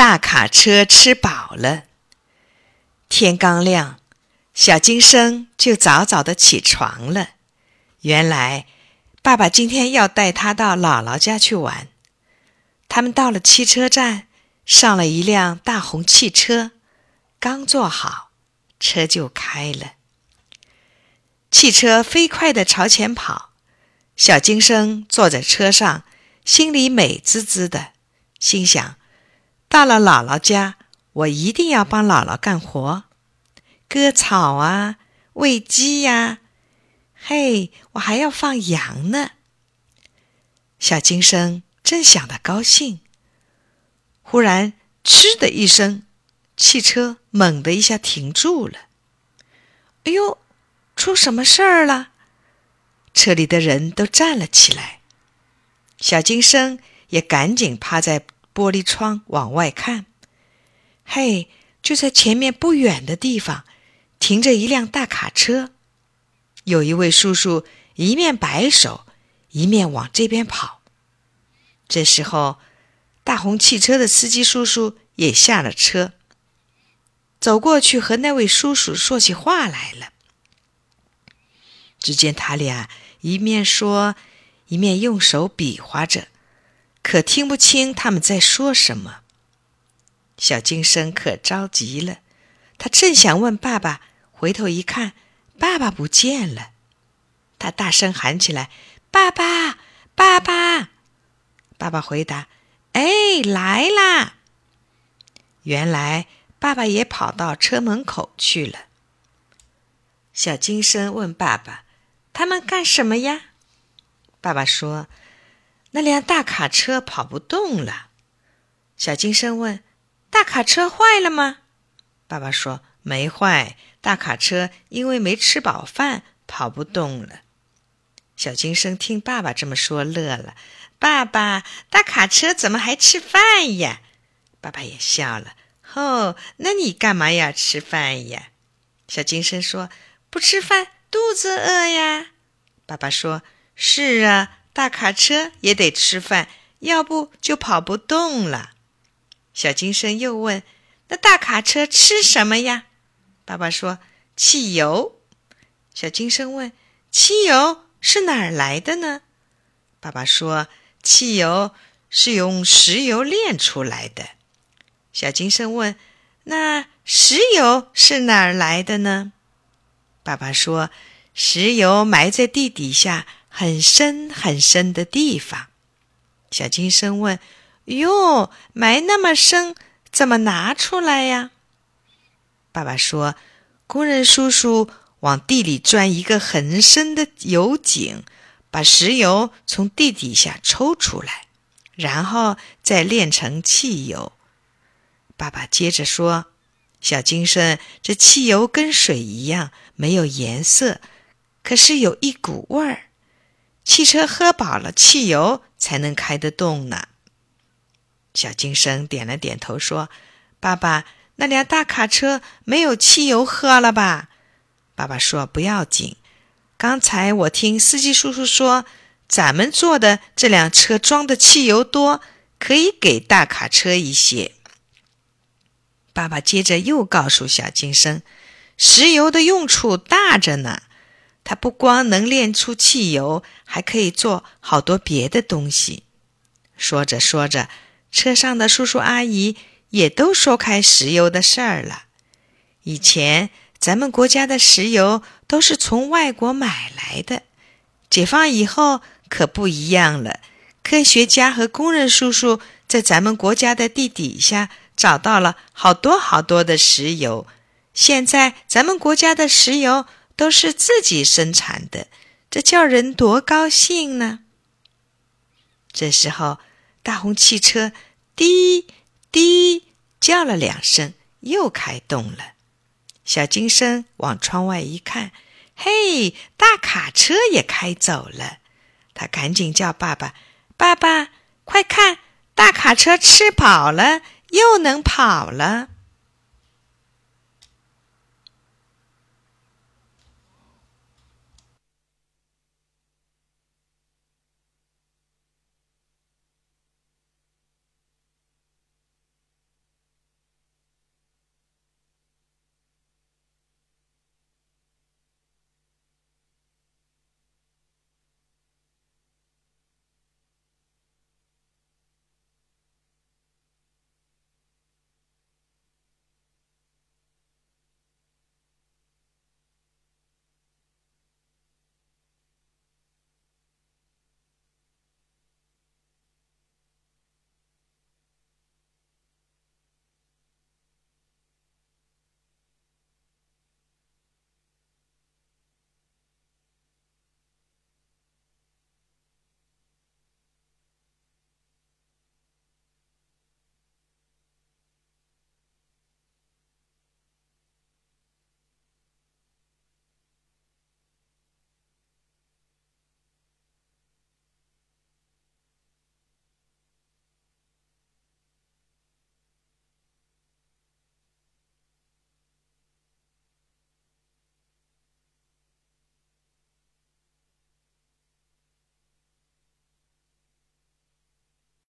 大卡车吃饱了。天刚亮，小金生就早早的起床了。原来，爸爸今天要带他到姥姥家去玩。他们到了汽车站，上了一辆大红汽车，刚坐好，车就开了。汽车飞快的朝前跑，小金生坐在车上，心里美滋滋的，心想：到了姥姥家，我一定要帮姥姥干活，割草啊，喂鸡呀，嘿，我还要放羊呢。小金生正想得高兴，忽然“嗤”的一声，汽车猛地一下停住了。哎呦！出什么事儿了？车里的人都站了起来，小金生也赶紧趴在玻璃窗往外看。嘿，就在前面不远的地方，停着一辆大卡车，有一位叔叔一面摆手，一面往这边跑。这时候，大红汽车的司机叔叔也下了车，走过去和那位叔叔说起话来了。只见他俩一面说，一面用手比划着，可听不清他们在说什么。小金生可着急了，他正想问爸爸，回头一看，爸爸不见了。他大声喊起来：“爸爸，爸爸！”爸爸回答：“哎，来啦！”原来爸爸也跑到车门口去了。小金生问爸爸。他们干什么呀？爸爸说：“那辆大卡车跑不动了。”小金生问：“大卡车坏了吗？”爸爸说：“没坏，大卡车因为没吃饱饭，跑不动了。”小金生听爸爸这么说，乐了：“爸爸，大卡车怎么还吃饭呀？”爸爸也笑了：“哦，那你干嘛要吃饭呀？”小金生说：“不吃饭。”肚子饿呀，爸爸说：“是啊，大卡车也得吃饭，要不就跑不动了。”小金生又问：“那大卡车吃什么呀？”爸爸说：“汽油。”小金生问：“汽油是哪儿来的呢？”爸爸说：“汽油是用石油炼出来的。”小金生问：“那石油是哪儿来的呢？”爸爸说：“石油埋在地底下很深很深的地方。”小金生问：“哟，埋那么深，怎么拿出来呀？”爸爸说：“工人叔叔往地里钻一个很深的油井，把石油从地底下抽出来，然后再炼成汽油。”爸爸接着说。小金生，这汽油跟水一样，没有颜色，可是有一股味儿。汽车喝饱了汽油才能开得动呢。小金生点了点头，说：“爸爸，那辆大卡车没有汽油喝了吧？”爸爸说：“不要紧，刚才我听司机叔叔说，咱们坐的这辆车装的汽油多，可以给大卡车一些。”爸爸接着又告诉小金生：“石油的用处大着呢，它不光能炼出汽油，还可以做好多别的东西。”说着说着，车上的叔叔阿姨也都说开石油的事儿了。以前咱们国家的石油都是从外国买来的，解放以后可不一样了。科学家和工人叔叔在咱们国家的地底下。找到了好多好多的石油，现在咱们国家的石油都是自己生产的，这叫人多高兴呢！这时候，大红汽车滴滴叫了两声，又开动了。小金生往窗外一看，嘿，大卡车也开走了。他赶紧叫爸爸：“爸爸，快看，大卡车吃饱了。”又能跑了。